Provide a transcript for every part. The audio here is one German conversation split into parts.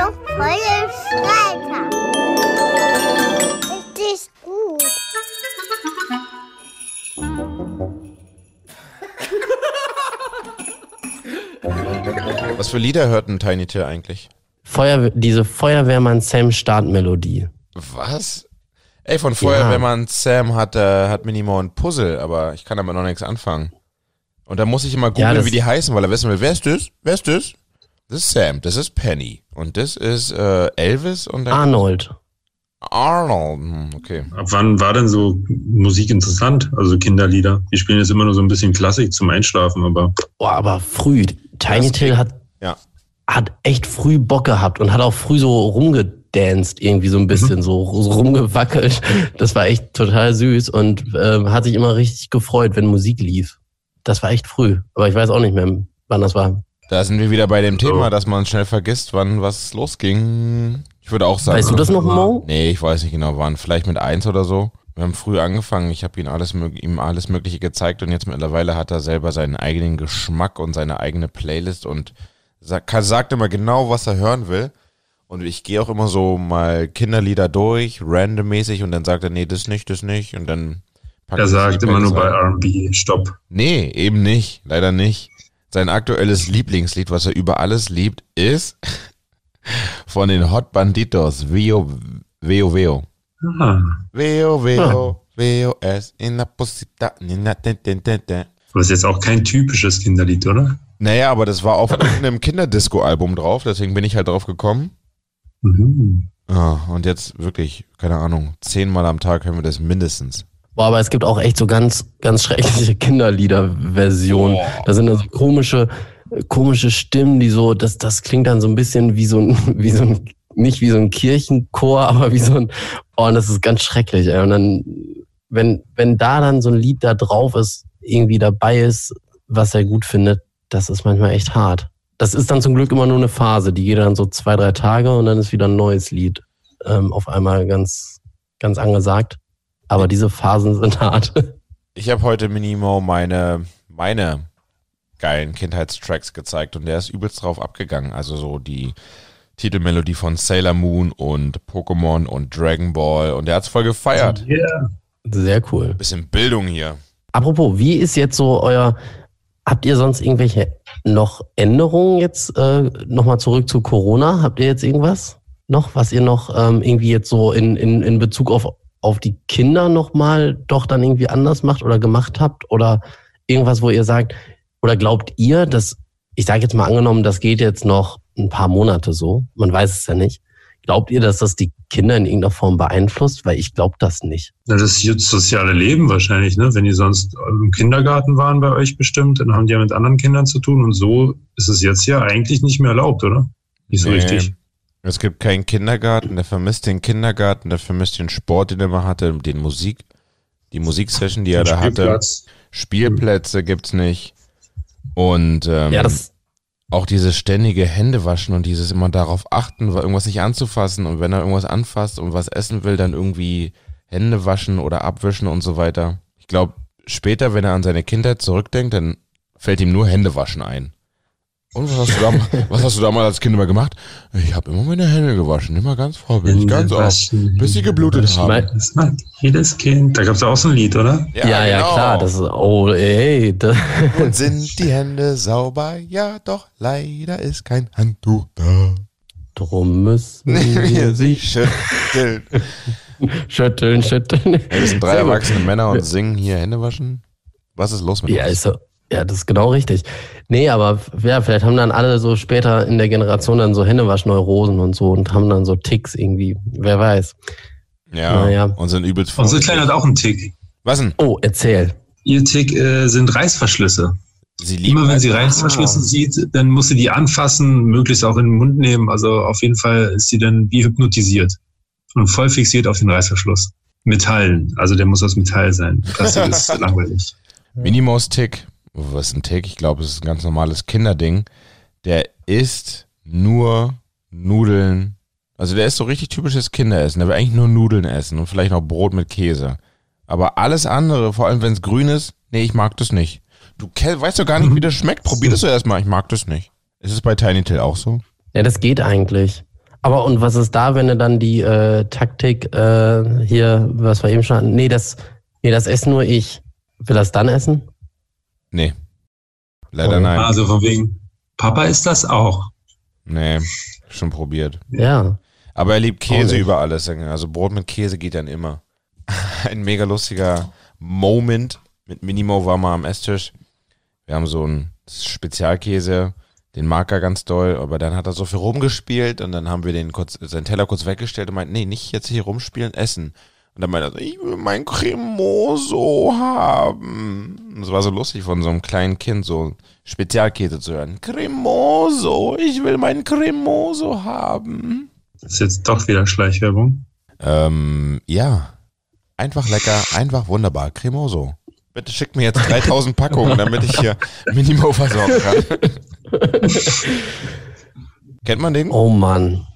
Achtung, volles Freitag. Richtig gut. Was für Lieder hört ein Tiny Till eigentlich? Feuerwehr, diese Feuerwehrmann Sam Startmelodie. Was? Ey, von Feuerwehrmann Sam hat, äh, hat Minimo ein Puzzle, aber ich kann damit noch nichts anfangen. Und da muss ich immer googeln, das- wie die heißen, weil er wissen will, wer ist das? Wer ist das? Das ist Sam, das ist Penny. Und das ist äh, Elvis und dann Arnold. Arnold. Hm, Okay. Ab wann war denn so Musik interessant? Also Kinderlieder. Die spielen jetzt immer nur so ein bisschen Klassik zum Einschlafen, aber Boah, aber früh. Tiny Das Till hat, Ja. hat echt früh Bock gehabt und hat auch früh so rumgedanced, irgendwie so ein bisschen, so, so rumgewackelt. Das war echt total süß und ähm, hat sich immer richtig gefreut, wenn Musik lief. Das war echt früh. Aber ich weiß auch nicht mehr, wann das war. Da sind wir wieder bei dem Thema, So. dass man schnell vergisst, wann was losging. Ich würde auch sagen. Weißt du das noch, Mo? Nee, ich weiß nicht genau, wann. Vielleicht mit eins oder so. Wir haben früh angefangen. Ich habe ihm alles, ihm alles Mögliche gezeigt und jetzt mittlerweile hat er selber seinen eigenen Geschmack und seine eigene Playlist und sagt, sagt immer genau, was er hören will. Und ich gehe auch immer so mal Kinderlieder durch, randommäßig und dann sagt er, nee, das nicht, das nicht. Und dann packt er sagt immer nur bei. R&B Stopp. Nee, eben nicht. Leider nicht. Sein aktuelles Lieblingslied, was er über alles liebt, ist von den Hot Banditos. Veo, Veo, Veo. Ah, Veo, Veo, Veo, es in la posita. nina, ten, ten, ten, ten. aber ist jetzt auch kein typisches Kinderlied, oder? Naja, aber das war auf irgendeinem Kinderdisco-Album drauf, deswegen bin ich halt drauf gekommen. Mhm. Ah, und jetzt wirklich, keine Ahnung, zehnmal am Tag hören wir das mindestens. Boah, aber es gibt auch echt so ganz, ganz schreckliche Kinderlieder-Versionen. Da sind dann so komische, komische Stimmen, die so, das, das klingt dann so ein bisschen wie so ein, wie so ein, nicht wie so ein Kirchenchor, aber wie so ein, oh, und das ist ganz schrecklich, ey. Und dann, wenn, wenn da dann so ein Lied da drauf ist, irgendwie dabei ist, was er gut findet, das ist manchmal echt hart. Das ist dann zum Glück immer nur eine Phase, die geht dann so zwei, drei Tage und dann ist wieder ein neues Lied ähm, auf einmal ganz, ganz angesagt. Aber diese Phasen sind hart. Ich habe heute Minimo meine, meine geilen Kindheitstracks gezeigt und der ist übelst drauf abgegangen. Also so die Titelmelodie von Sailor Moon und Pokémon und Dragon Ball und der hat's voll gefeiert. Yeah. Sehr cool. Bisschen Bildung hier. Apropos, wie ist jetzt so euer, habt ihr sonst irgendwelche noch Änderungen jetzt äh, nochmal zurück zu Corona? Habt ihr jetzt irgendwas noch, was ihr noch ähm, irgendwie jetzt so in, in, in Bezug auf, auf die Kinder nochmal doch dann irgendwie anders macht oder gemacht habt? Oder irgendwas, wo ihr sagt, oder glaubt ihr, dass, ich sage jetzt mal angenommen, das geht jetzt noch ein paar Monate so, man weiß es ja nicht. Glaubt ihr, dass das die Kinder in irgendeiner Form beeinflusst? Weil ich glaube das nicht. Na, das ist jetzt soziale Leben wahrscheinlich, ne? Wenn die sonst im Kindergarten waren bei euch bestimmt, dann haben die ja mit anderen Kindern zu tun und so ist es jetzt ja eigentlich nicht mehr erlaubt, oder? Nicht so Nee. richtig. Es gibt keinen Kindergarten, der vermisst den Kindergarten, der vermisst den Sport, den er immer hatte, den Musik, die Musiksession, die er da hatte. Spielplätze gibt's nicht. Und ähm, Ja, das, auch dieses ständige Händewaschen und dieses immer darauf achten, irgendwas nicht anzufassen und wenn er irgendwas anfasst und was essen will, dann irgendwie Hände waschen oder abwischen und so weiter. Ich glaube, später, wenn er an seine Kindheit zurückdenkt, dann fällt ihm nur Händewaschen ein. Und was hast du damals, was hast du damals als Kind immer gemacht? Ich habe immer meine Hände gewaschen, immer ganz vorbildlich, ganz oft, bis sie geblutet waschen. haben. Das macht jedes Kind. Da gab es auch so ein Lied, oder? Ja, ja, genau. klar. Das ist, oh, ey, das, Und sind die Hände sauber? Ja, doch, leider ist kein Handtuch da. drum müssen Wir sie schütteln. schütteln, schütteln. Wir sind drei erwachsene Männer und singen hier Hände waschen. Was ist los mit Ja, uns? ist so, ja, das ist genau richtig. Nee, aber ja, vielleicht haben dann alle so später in der Generation dann so Händewaschneurosen und so und haben dann so Ticks irgendwie. Wer weiß. Ja, Naja. und sind übelst Unsere. Kleine hat auch einen Tick. Was denn? Oh, erzähl. Ihr Tick äh, sind Reißverschlüsse. Sie lieben Immer wenn sie Reißverschlüsse sieht, dann muss sie die anfassen, möglichst auch in den Mund nehmen. Also auf jeden Fall ist sie dann wie hypnotisiert und voll fixiert auf den Reißverschluss. Metallen, also der muss aus Metall sein. Plastik ist langweilig. Minimouse-Tick. Was ist ein Tick? Ich glaube, es ist ein ganz normales Kinderding. Der isst nur Nudeln. Also der ist so richtig typisches Kinderessen. Der will eigentlich nur Nudeln essen und vielleicht noch Brot mit Käse. Aber alles andere, vor allem wenn es grün ist, nee, ich mag das nicht. Du weißt doch gar nicht, wie das schmeckt. Probier das doch erstmal. Ich mag das nicht. Ist es bei Tiny Till auch so? Ja, das geht eigentlich. Aber und was ist da, wenn du dann die äh, Taktik äh, hier, was wir eben schon hatten, nee, das, nee, das esse nur ich. Will das dann essen? Nee. Leider Oh. nein. Also von wegen, Papa ist das auch. Nee, schon probiert. Ja. Aber er liebt Käse über alles. Also Brot mit Käse geht dann immer. Ein mega lustiger Moment mit Minimo war mal am Esstisch. Wir haben so einen Spezialkäse, den mag er ganz doll, aber dann hat er so viel rumgespielt und dann haben wir den kurz, seinen Teller kurz weggestellt und meint, nee, nicht jetzt hier rumspielen, essen. Und dann meint er so, ich will mein Cremoso haben. Und es war so lustig von so einem kleinen Kind, so Spezialkäse zu hören. Cremoso, ich will mein Cremoso haben. Das ist jetzt doch wieder Schleichwerbung. Ähm, ja. Einfach lecker, einfach wunderbar. Cremoso. Bitte schickt mir jetzt 3000 Packungen, damit ich hier Minimo versorgen kann. Kennt man den? Oh Mann.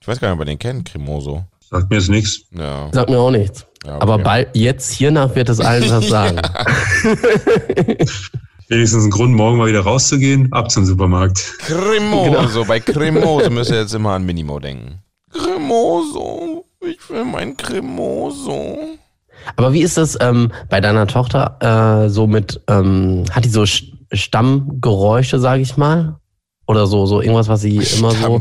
Ich weiß gar nicht, ob man den kennt, Cremoso. Sagt mir jetzt nichts. Ja. Sagt mir auch nichts. ja okay. Aber bald, jetzt hiernach wird es allen was sagen. Wenigstens ein Grund, morgen mal wieder rauszugehen, ab zum Supermarkt. Cremoso. Bei Cremoso müsst ihr jetzt immer an Minimo denken. Cremoso. Ich will mein Cremoso. Aber wie ist das ähm, bei deiner Tochter äh, so mit, ähm, hat die so Sch- Stammgeräusche, sage ich mal? Oder so, so irgendwas, was sie immer so.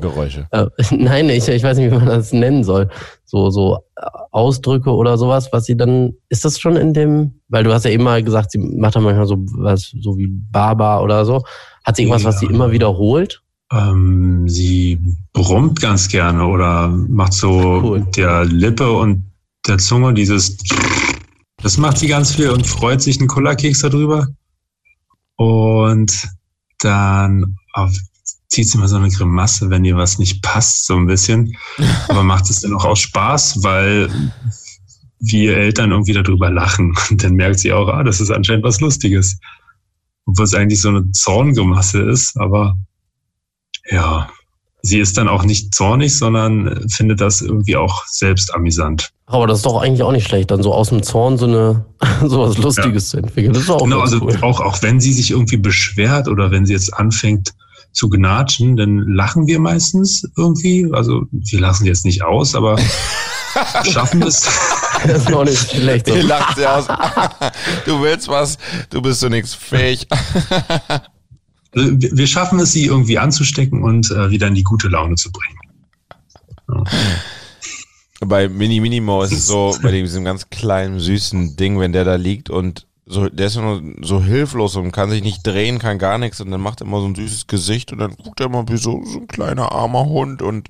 Äh, nein, ich, ich weiß nicht, wie man das nennen soll. So, so äh, Ausdrücke oder sowas, was sie dann, ist das schon in dem, weil du hast ja eben mal gesagt, sie macht dann manchmal so was, so wie Baba oder so. Hat sie irgendwas, was sie Ja. immer wiederholt? Ähm, sie brummt ganz gerne oder macht so Cool. der Lippe und der Zunge dieses. Das macht sie ganz viel und freut sich einen Cola-Keks darüber. Und dann auf, zieht sie mal so eine Grimasse, wenn ihr was nicht passt, so ein bisschen. Aber macht es dann auch aus Spaß, weil wir Eltern irgendwie darüber lachen. Und dann merkt sie auch, ah, das ist anscheinend was Lustiges. Obwohl es eigentlich so eine Zorngrimasse ist, aber ja, sie ist dann auch nicht zornig, sondern findet das irgendwie auch selbst amüsant. Aber das ist doch eigentlich auch nicht schlecht, dann so aus dem Zorn so eine so was Lustiges zu entwickeln. Das ist auch Genau, also cool. auch, auch wenn sie sich irgendwie beschwert oder wenn sie jetzt anfängt zu gnatschen, dann lachen wir meistens irgendwie. Also wir lachen sie jetzt nicht aus, aber schaffen es. Das ist auch nicht schlecht. So. Ihr lacht sie aus. Du willst was, du bist zu nichts fähig. Also wir wir schaffen es, sie irgendwie anzustecken und äh, wieder in die gute Laune zu bringen. Bei Mini Minimo ist es so, bei diesem ganz kleinen, süßen Ding, wenn der da liegt und so, der ist nur so hilflos und kann sich nicht drehen, kann gar nichts und dann macht er immer so ein süßes Gesicht und dann guckt er immer wie so, so ein kleiner armer Hund und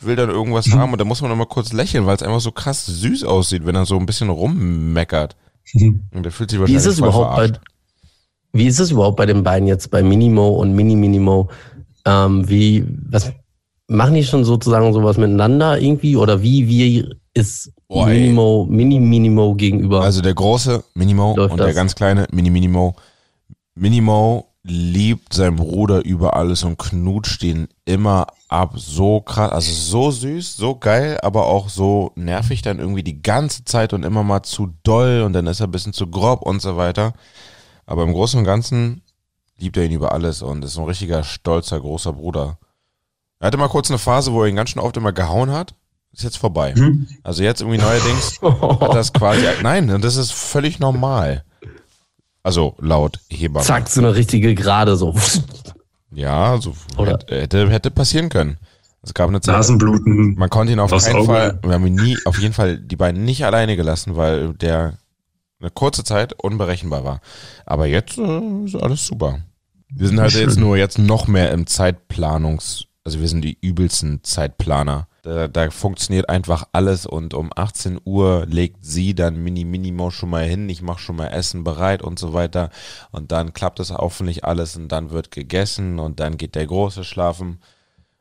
will dann irgendwas Mhm. haben und da muss man immer kurz lächeln, weil es einfach so krass süß aussieht, wenn er so ein bisschen rummeckert. Und der fühlt sich Wie wahrscheinlich ist es überhaupt bei, wie ist es überhaupt bei den beiden jetzt bei Minimo und Mini Minimo? Ähm, wie, was machen die schon sozusagen sowas miteinander irgendwie? Oder wie, wie ist Boah, ey. Minimo, Mini Minimo gegenüber? Also der große Minimo Läuft und der das? ganz kleine Mini Minimo. Minimo liebt seinen Bruder über alles und knutscht ihn immer ab. So krass, also so süß, so geil, aber auch so nervig dann irgendwie die ganze Zeit und immer mal zu doll und dann ist er ein bisschen zu grob und so weiter. Aber im Großen und Ganzen liebt er ihn über alles und ist so ein richtiger stolzer großer Bruder. Er hatte mal kurz eine Phase, wo er ihn ganz schön oft immer gehauen hat. Ist jetzt vorbei. Hm? Also jetzt irgendwie neuerdings hat das quasi. Nein, und das ist völlig normal. Also laut Hebamme. Zack, so eine richtige Gerade so. Ja, so Oder- hätte, hätte, passieren können. Es gab eine Zeit, Nasenbluten. man konnte ihn auf keinen Auge. Fall, wir haben ihn nie, auf jeden Fall die beiden nicht alleine gelassen, weil der eine kurze Zeit unberechenbar war. Aber jetzt äh, ist alles super. Wir sind halt Schön. jetzt nur jetzt noch mehr im Zeitplanungs, also wir sind die übelsten Zeitplaner. Da, da funktioniert einfach alles und um 18 Uhr legt sie dann Mini Minimo schon mal hin, ich mache schon mal Essen bereit und so weiter und dann klappt es hoffentlich alles und dann wird gegessen und dann geht der Große schlafen.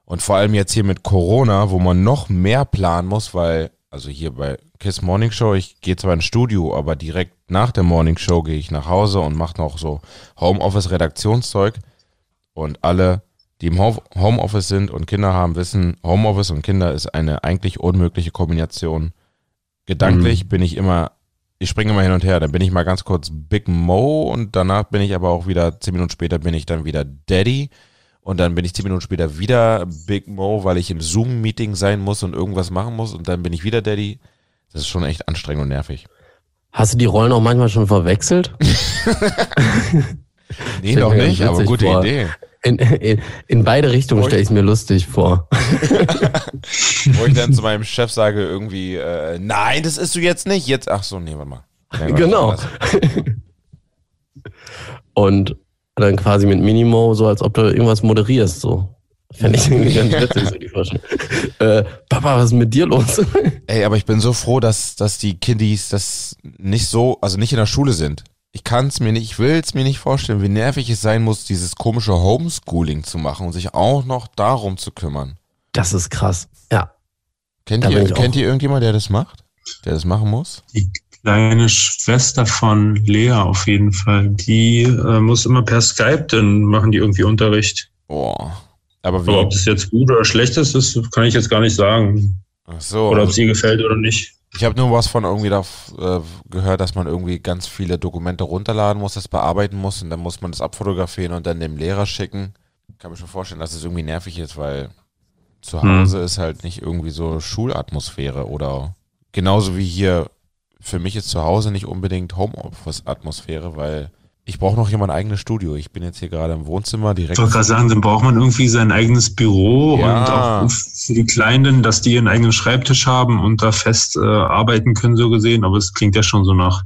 Und vor allem jetzt hier mit Corona, wo man noch mehr planen muss, weil, also hier bei Kiss Morning Show, ich gehe zwar ins Studio, aber direkt nach der Morning Show gehe ich nach Hause und mache noch so Homeoffice-Redaktionszeug. Und alle, die im Home- Homeoffice sind und Kinder haben, wissen, Homeoffice und Kinder ist eine eigentlich unmögliche Kombination. Gedanklich bin ich immer, ich springe immer hin und her. Dann bin ich mal ganz kurz Big Mo und danach bin ich aber auch wieder, zehn Minuten später bin ich dann wieder Daddy. Und dann bin ich zehn Minuten später wieder Big Mo, weil ich im Zoom-Meeting sein muss und irgendwas machen muss. Und dann bin ich wieder Daddy. Das ist schon echt anstrengend und nervig. Hast du die Rollen auch manchmal schon verwechselt? Nee, noch ganz nicht, aber gute vor. Idee. In, in, in beide Richtungen stelle ich es mir lustig vor. Wo ich dann zu meinem Chef sage, irgendwie, äh, nein, das isst du jetzt nicht. Jetzt, ach so, nee, warte mal. Ja, Genau. Und dann quasi mit Minimo, so als ob du irgendwas moderierst, so. Fände ich irgendwie ganz witzig, so die Vorstellung. Äh, Papa, was ist mit dir los? Ey, aber ich bin so froh, dass, dass die Kiddies das nicht so, also nicht in der Schule sind. Ich kann es mir nicht, ich will es mir nicht vorstellen, wie nervig es sein muss, dieses komische Homeschooling zu machen und sich auch noch darum zu kümmern. Das ist krass. Ja. Kennt Da ihr, kennt ihr irgendjemand, der das macht? Der das machen muss? Die kleine Schwester von Lea auf jeden Fall. Die äh, muss immer per Skype, dann machen die irgendwie Unterricht. Boah. Aber Aber ob das jetzt gut oder schlecht ist, das kann ich jetzt gar nicht sagen. Ach so. Oder ob es ihr gefällt oder nicht. Ich habe nur was von irgendwie da, äh, gehört, dass man irgendwie ganz viele Dokumente runterladen muss, das bearbeiten muss und dann muss man das abfotografieren und dann dem Lehrer schicken. Kann mir schon vorstellen, dass es irgendwie nervig ist, weil zu Hm. Hause ist halt nicht irgendwie so Schulatmosphäre oder genauso wie hier für mich ist zu Hause nicht unbedingt Homeoffice-Atmosphäre, weil ich brauche noch hier mein eigenes Studio. Ich bin jetzt hier gerade im Wohnzimmer direkt. Ich wollte gerade sagen, dann braucht man irgendwie sein eigenes Büro Ja. und auch für die Kleinen, dass die ihren eigenen Schreibtisch haben und da fest äh, arbeiten können, so gesehen. Aber es klingt ja schon so nach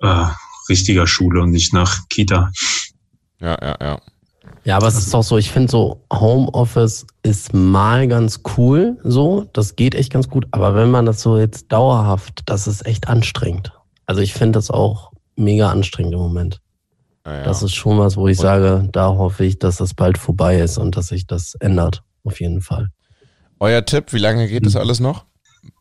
äh, richtiger Schule und nicht nach Kita. Ja, ja, ja. Ja, aber es ist doch so, ich finde so, Homeoffice ist mal ganz cool, so, das geht echt ganz gut, aber wenn man das so jetzt dauerhaft, das ist echt anstrengend. Also ich finde das auch mega anstrengend im Moment. ja, ja. Das ist schon was, wo ich Und- sage, da hoffe ich, dass das bald vorbei ist und dass sich das ändert, auf jeden Fall. Euer Tipp, wie lange geht das alles noch?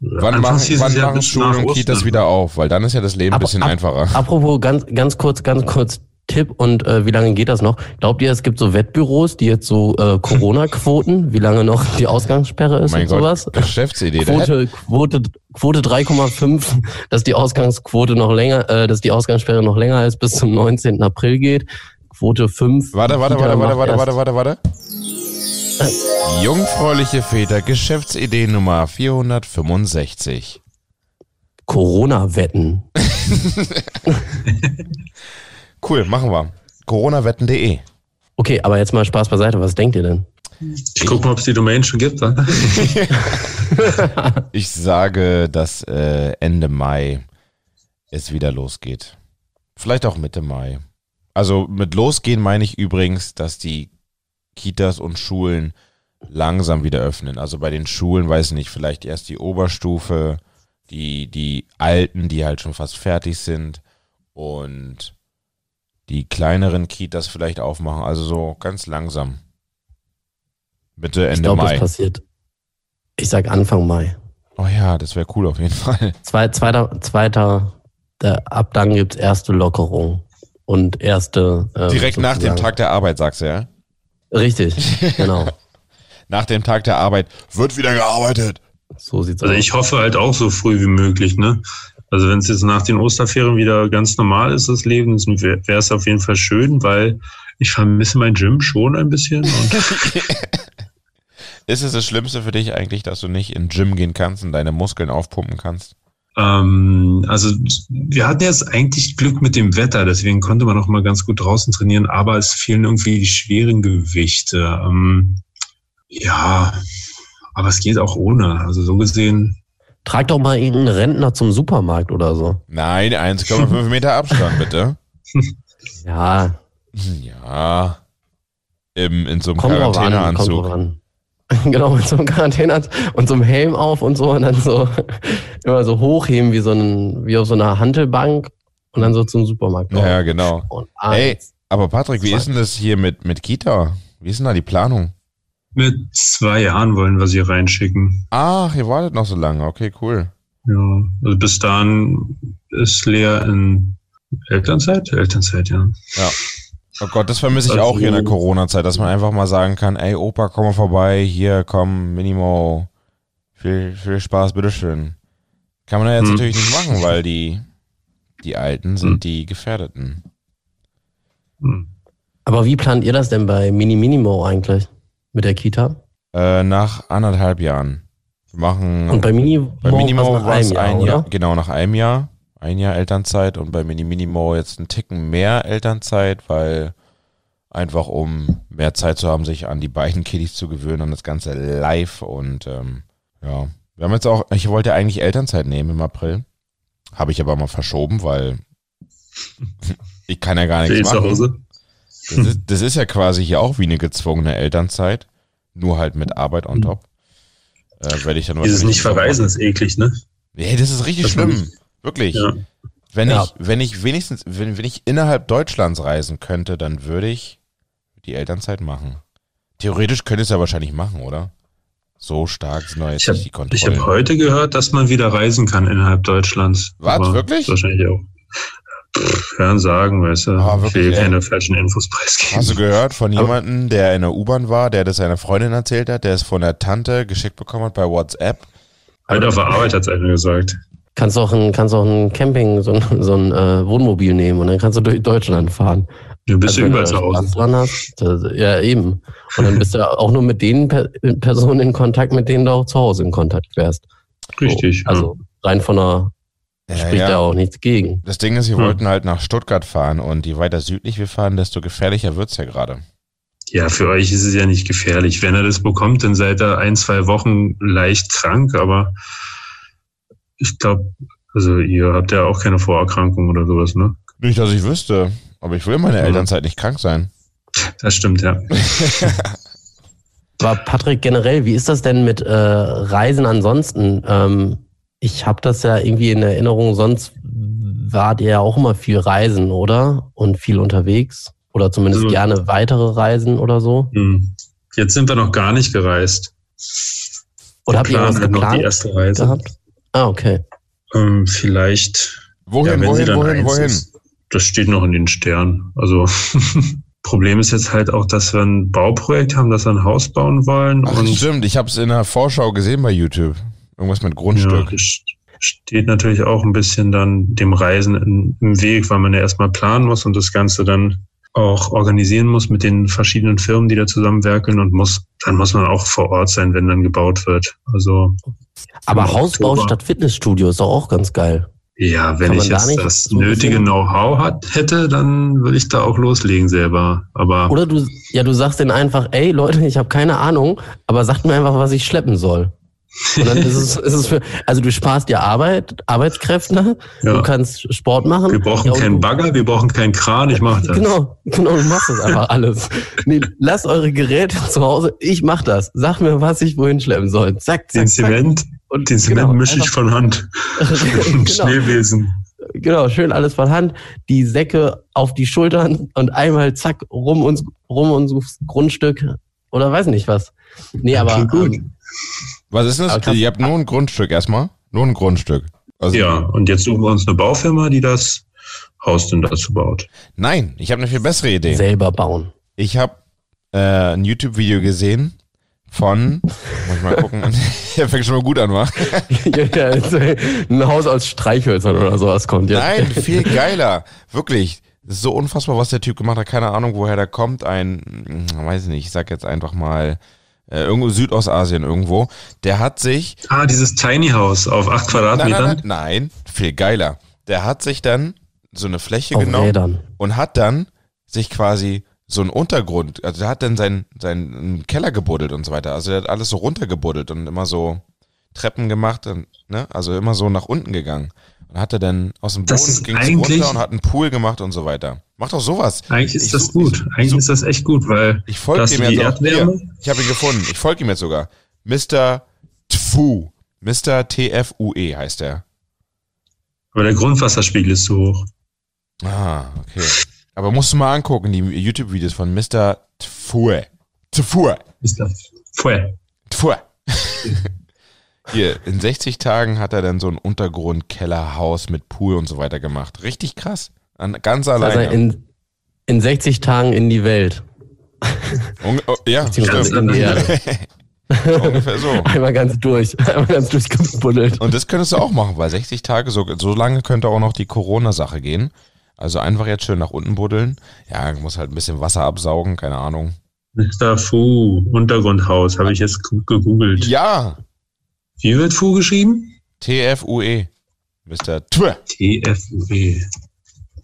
Wann machen, wann ja machen Schulen und Kitas wieder auf? Weil dann ist ja das Leben ein bisschen einfacher. Apropos, ganz, ganz kurz, ganz kurz Tipp und äh, wie lange geht das noch? Glaubt ihr, es gibt so Wettbüros, die jetzt so äh, Corona-Quoten, wie lange noch die Ausgangssperre ist mein und Gott, sowas? Geschäftsidee. Quote, Quote, Quote 3,5, dass die Ausgangsquote noch länger, äh, dass die Ausgangssperre noch länger als bis zum 19. April geht. Quote 5. Warte, warte, warte, warte, warte, erst- warte, warte, warte. Jungfräuliche Väter, Geschäftsidee Nummer 465. Corona-Wetten. Cool, machen wir. Coronawetten.de. Okay, aber jetzt mal Spaß beiseite. Was denkt ihr denn? Ich gucke mal, ob es die Domain schon gibt. Ich sage, dass äh, Ende Mai es wieder losgeht. Vielleicht auch Mitte Mai. Also mit losgehen meine ich übrigens, dass die Kitas und Schulen langsam wieder öffnen. Also bei den Schulen, weiß ich nicht, vielleicht erst die Oberstufe, die, die Alten, die halt schon fast fertig sind und die kleineren Kitas vielleicht aufmachen. Also so ganz langsam. Bitte Ich Ende glaube, das Mai. passiert. Ich sag Anfang Mai. Oh ja, das wäre cool auf jeden Fall. Zwei, zweiter, zweiter, der, ab dann gibt's erste Lockerung und erste. ähm, Direkt nach dem sozusagen- Tag der Arbeit, sagst du, ja? Richtig, genau. Nach dem Tag der Arbeit wird wieder gearbeitet. So sieht's Also aus. ich hoffe halt auch so früh wie möglich. Ne? Also wenn es jetzt nach den Osterferien wieder ganz normal ist, das Leben, wäre es auf jeden Fall schön, weil ich vermisse mein Gym schon ein bisschen. Und Ist es das Schlimmste für dich eigentlich, dass du nicht in Gym gehen kannst und deine Muskeln aufpumpen kannst? Ähm, also wir hatten jetzt eigentlich Glück mit dem Wetter, deswegen konnte man auch mal ganz gut draußen trainieren, aber es fehlen irgendwie die schweren Gewichte. Ähm, ja, aber es geht auch ohne. Also so gesehen, Trag doch mal irgendeinen Rentner zum Supermarkt oder so. Nein, 1,5 Meter Abstand, bitte. Ja, Ja. Im, in so einem kommt Quarantäneanzug. an. Genau, mit so einem Quarantäneanzug und so einem Helm auf und so und dann so immer so hochheben wie so ein, wie auf so einer Hantelbank und dann so zum Supermarkt. Ja, genau. Und Ey, eins. aber Patrick, wie Zwei. ist denn das hier mit, mit Kita? Wie ist denn da die Planung? Mit zwei Jahren wollen wir sie reinschicken. Ach, ihr wartet noch so lange. Okay, cool. Ja, also bis dahin ist Lea in Elternzeit? Elternzeit, ja. Oh Gott, das vermisse ich Also- auch hier in der Corona-Zeit, dass man einfach mal sagen kann, ey Opa, komm mal vorbei, hier, komm, Minimo, viel, viel Spaß, bitteschön. Kann man ja jetzt Hm. natürlich nicht machen, weil die, die Alten sind Hm. die Gefährdeten. Hm. Aber wie plant ihr das denn bei Mini Minimo eigentlich mit der Kita? Äh, nach anderthalb Jahren. Wir machen Und bei Minimo, bei Minimo war es Jahr, ein Jahr, oder? genau nach einem Jahr, ein Jahr Elternzeit und bei Mini Minimo jetzt einen Ticken mehr Elternzeit, weil einfach um mehr Zeit zu haben, sich an die beiden Kiddies zu gewöhnen und das Ganze live und ähm, ja. Wir haben jetzt auch, ich wollte eigentlich Elternzeit nehmen im April, habe ich aber mal verschoben, weil ich kann ja gar nichts zu machen. Hause. Das ist, das ist ja quasi hier auch wie eine gezwungene Elternzeit, nur halt mit Arbeit on top. Äh, werde ich dann Dieses nicht verreisen ist eklig, ne? Nee, das ist richtig Das schlimm. nicht- Wirklich. Ja. Wenn, Ja. ich, wenn ich wenigstens, wenn, wenn ich innerhalb Deutschlands reisen könnte, dann würde ich die Elternzeit machen. Theoretisch könnte ich es ja wahrscheinlich machen, oder? So stark sind jetzt Ich habe nicht die ich Kontrollen. hab heute gehört, dass man wieder reisen kann innerhalb Deutschlands. Was, wirklich? Wahrscheinlich auch. Pff, Hören sagen, weißt du. Ah, ich wirklich, will ey? keine falschen Infos preisgeben. Hast du gehört von jemandem, der in der U-Bahn war, der das seiner Freundin erzählt hat, der es von der Tante geschickt bekommen hat bei WhatsApp? Heute auf der Arbeit hat es einer gesagt. Kannst auch ein, kannst auch ein Camping, so ein, so ein äh, Wohnmobil nehmen und dann kannst du durch Deutschland fahren. Du bist Also ja wenn überall du zu Hause. Dran hast, das, ja eben. Und dann bist du auch nur mit den per Personen in Kontakt, mit denen du auch zu Hause in Kontakt wärst. Richtig. So, also rein von der Ja, spricht ja. da auch nichts gegen. Das Ding ist, wir Hm. wollten halt nach Stuttgart fahren und je weiter südlich wir fahren, desto gefährlicher wird's ja gerade. ja. ja, für euch ist es ja nicht gefährlich. Wenn er das bekommt, dann seid ihr ein, zwei Wochen leicht krank, aber ich glaube, also ihr habt ja auch keine Vorerkrankung oder sowas, ne? Nicht, dass ich wüsste, aber ich will in meiner Mhm. Elternzeit nicht krank sein. Das stimmt, ja. Aber Patrick, generell, wie ist das denn mit äh, Reisen ansonsten? Ähm, ich habe das ja irgendwie in Erinnerung, sonst wart ihr ja auch immer viel reisen, oder? Und viel unterwegs. Oder zumindest Also- gerne weitere Reisen oder so. Hm. Jetzt sind wir noch gar nicht gereist. Oder habt ihr planen was halt noch die geplant erste Reise. gehabt? Ah, okay. Ähm, vielleicht Wohin, Ja, wenn sie wohin, dann wohin, wohin? Ist, das steht noch in den Sternen. Also Problem ist jetzt halt auch, dass wir ein Bauprojekt haben, dass wir ein Haus bauen wollen Ach, und stimmt, ich habe es in der Vorschau gesehen bei YouTube. Irgendwas mit ja, Grundstück. das steht natürlich auch ein bisschen dann dem Reisen im Weg, weil man ja erstmal planen muss und das Ganze dann auch organisieren muss mit den verschiedenen Firmen, die da zusammenwerkeln und muss, dann muss man auch vor Ort sein, wenn dann gebaut wird. Also Aber Hausbau Oktober. statt Fitnessstudio ist doch auch ganz geil. ja, wenn ich jetzt das so nötige Know-how hat, hätte, dann würde ich da auch loslegen selber. Aber Oder du, ja, du sagst denen einfach, ey Leute, ich habe keine Ahnung, aber sagt mir einfach, was ich schleppen soll. Und dann ist es, ist es für, also du sparst dir Arbeit, Arbeitskräfte, ja. du kannst Sport machen. Wir brauchen und keinen Bagger, wir brauchen keinen Kran, ich mach das. Genau, genau, du machst das einfach alles. Nee, lasst eure Geräte zu Hause, ich mach das. Sag mir, was ich wohin schleppen soll. Zack, Den zack, zack. Zement, Und den Zement genau, mische ich von Hand. genau, Schneebesen. genau, schön alles von Hand, die Säcke auf die Schultern und einmal zack, rum uns, rum uns Grundstück oder weiß nicht was. Nee, aber Klingt gut. ähm, Was ist das? Kannst- Ihr habt nur ein Grundstück erstmal? Nur ein Grundstück. Also, Ja, und jetzt suchen wir uns eine Baufirma, die das Haus dann dazu baut. Nein, ich habe eine viel bessere Idee. selber bauen. Ich habe äh, ein YouTube-Video gesehen von, muss ich mal gucken, der fängt schon mal gut an, wa? ja, ja, also ein Haus aus Streichhölzern oder sowas kommt jetzt. Nein, viel geiler. Wirklich. So unfassbar, was der Typ gemacht hat. Keine Ahnung, woher der kommt. Ein, weiß nicht, ich sag jetzt einfach mal, äh, irgendwo Südostasien irgendwo. Der hat sich Ah, dieses Tiny House auf acht Quadratmetern. nein, nein, nein, viel geiler. Der hat sich dann so eine Fläche Auf genommen Rädern. und hat dann sich quasi so einen Untergrund, also der hat dann seinen, seinen Keller gebuddelt und so weiter. Also der hat alles so runtergebuddelt und immer so Treppen gemacht, und, ne? also immer so nach unten gegangen. Und hat er dann aus dem Boden eigentlich- runter und hat einen Pool gemacht und so weiter. Mach doch sowas. Eigentlich ist Ich das such- gut. ich Eigentlich such- ist das echt gut, weil Ich folge die jetzt auch. Hier, Erdwärme. ich habe ihn gefunden. Ich folge ihm jetzt sogar. Mr. Tfu. Mr. TFUE heißt er. Aber der Grundwasserspiegel ist zu hoch. Ah, okay. Aber musst du mal angucken, die YouTube-Videos von Mr. Tfue. Tfue. Das vorher. Tfue. Hier, in 60 Tagen hat er dann so ein Untergrund-Kellerhaus mit Pool und so weiter gemacht. Richtig krass. An, ganz Also alleine. in, in 60 Tagen in die Welt. Unge oh, ja, stimmt. in die Erde. Ungefähr so. Einmal ganz durch. Einmal ganz durchgebuddelt. Und das könntest du auch machen, weil 60 Tage, so, so lange könnte auch noch die Corona-Sache gehen. Also einfach jetzt schön nach unten buddeln. Ja, muss halt ein bisschen Wasser absaugen, keine Ahnung. Mr. Fu, Untergrundhaus, habe ich jetzt gegoogelt. Ja, Wie wird Fu geschrieben? TFUE. Mr. Twe. TFUE.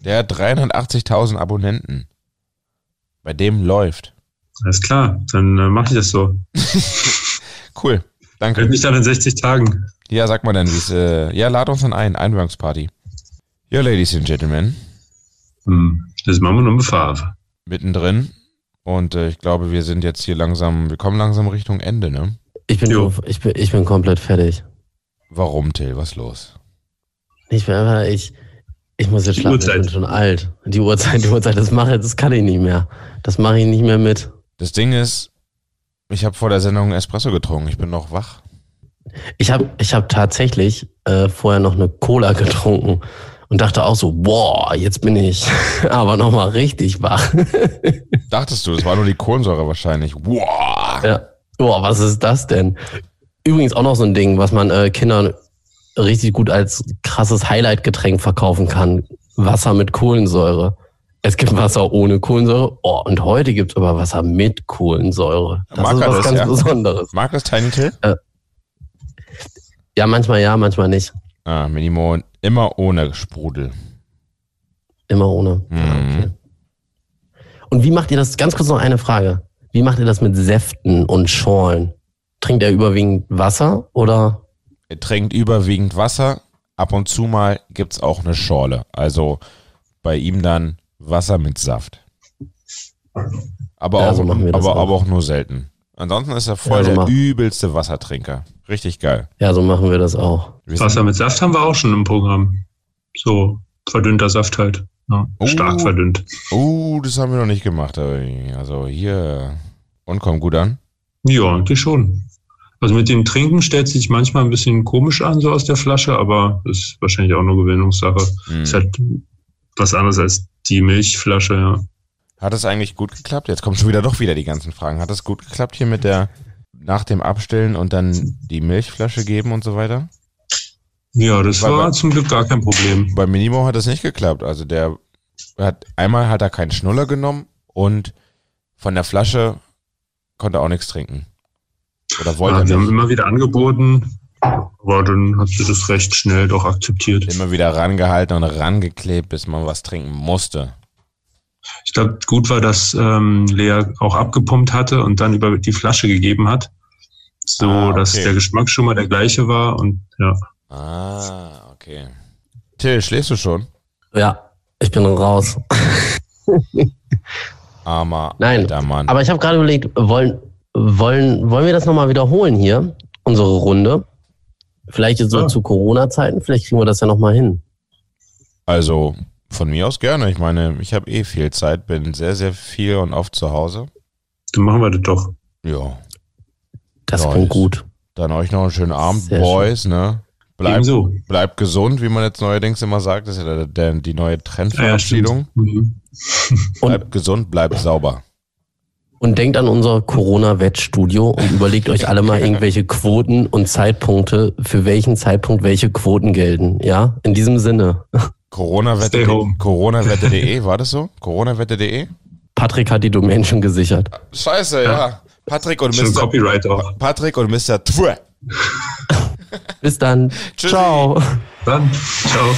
Der hat 380.000 Abonnenten. Bei dem läuft. Alles klar, dann äh, mache ich das so. Cool. Danke. Hält mich dann in 60 Tagen. Ja, sag mal dann, wie es. Äh, ja, lad uns dann ein. Einweihungsparty. Ja, Ladies and Gentlemen. Hm, das machen wir nur mit Farbe. Mittendrin. Und äh, ich glaube, wir sind jetzt hier langsam. Wir kommen langsam Richtung Ende, ne? Ich bin, Jo. ich bin, ich bin komplett fertig. Warum, Till? Was ist los? Ich bin einfach, ich, ich muss jetzt schlafen, ich bin schon alt. Die Uhrzeit, die Uhrzeit, das mache ich, das kann ich nicht mehr. Das mache ich nicht mehr mit. Das Ding ist, ich habe vor der Sendung Espresso getrunken. Ich bin noch wach. Ich habe ich hab tatsächlich äh, vorher noch eine Cola getrunken und dachte auch so, boah, jetzt bin ich aber nochmal richtig wach. Dachtest du, das war nur die Kohlensäure wahrscheinlich. Wow. ja. Boah, was ist das denn? Übrigens auch noch so ein Ding, was man äh, Kindern richtig gut als krasses Highlight-Getränk verkaufen kann. Wasser mit Kohlensäure. Es gibt Wasser ohne Kohlensäure. Oh, und heute gibt es aber Wasser mit Kohlensäure. Das Mag ist was das, ganz ja? Besonderes. Mag das Tiny Till? Ja, manchmal ja, manchmal nicht. Ah, Minimo immer ohne Sprudel. Immer ohne. Ja, Mhm. okay. Und wie macht ihr das? Ganz kurz noch eine Frage. Wie macht ihr das mit Säften und Schorlen? Trinkt er überwiegend Wasser oder? Er trinkt überwiegend Wasser. Ab und zu mal gibt's auch eine Schorle. Also bei ihm dann Wasser mit Saft. Aber, Ja, auch, so aber, auch. aber auch nur selten. Ansonsten ist er voll Ja, so der machen- übelste Wassertrinker. Richtig geil. Ja, so machen wir das auch. Wasser mit Saft haben wir auch schon im Programm. So verdünnter Saft halt. Ja, Oh. Stark verdünnt. Oh, das haben wir noch nicht gemacht. Also hier. Und kommt gut an. Ja, eigentlich schon. Also mit dem Trinken stellt sich manchmal ein bisschen komisch an, so aus der Flasche, aber ist wahrscheinlich auch nur Gewöhnungssache. Hm. Ist halt was anderes als die Milchflasche, ja. Hat es eigentlich gut geklappt? Jetzt kommen schon wieder doch wieder die ganzen Fragen. Hat es gut geklappt hier mit der nach dem Abstillen und dann die Milchflasche geben und so weiter? Ja, das Weil- war weil- zum Glück gar kein Problem. Bei Minimo hat es nicht geklappt. Also der hat einmal hat er keinen Schnuller genommen und von der Flasche konnte er auch nichts trinken. Oder wollte Ja, wir er haben nicht. immer wieder angeboten, aber dann hat sie das recht schnell doch akzeptiert. Immer wieder rangehalten und rangeklebt, bis man was trinken musste. Ich glaube, gut war, dass ähm, Lea auch abgepumpt hatte und dann über die Flasche gegeben hat, so Ah, okay. dass der Geschmack schon mal der gleiche war und ja. Ah, okay. Till, schläfst du schon? Ja, ich bin raus. Armer Nein, alter Mann. Aber ich habe gerade überlegt, wollen, wollen, wollen wir das nochmal wiederholen hier, unsere Runde? Vielleicht jetzt so Ja. zu Corona-Zeiten, vielleicht kriegen wir das ja nochmal hin. Also von mir aus gerne. Ich meine, ich habe eh viel Zeit, bin sehr, sehr viel und oft zu Hause. Dann machen wir das doch. Ja. Das Nice. klingt gut. Dann euch noch einen schönen Abend, Sehr Boys, ne? Bleibt, Ebenso. bleibt gesund, wie man jetzt neuerdings immer sagt. Das ist ja der, der, die neue Ja, ja, Trendverabschiedung. stimmt. Mhm. Und- bleibt gesund, bleibt sauber. Und denkt an unser Corona-Wettstudio und überlegt euch alle mal irgendwelche Quoten und Zeitpunkte, für welchen Zeitpunkt welche Quoten gelten. Ja, in diesem Sinne. Coronawette.de. Coronawette.de, war das so? Coronawette.de? Patrick hat die Domain schon gesichert. Scheiße, ja. Patrick und Mr. Copyright auch. Patrick und Mr. Twe. Bis dann. Tschüssi. Ciao. Dann, ciao.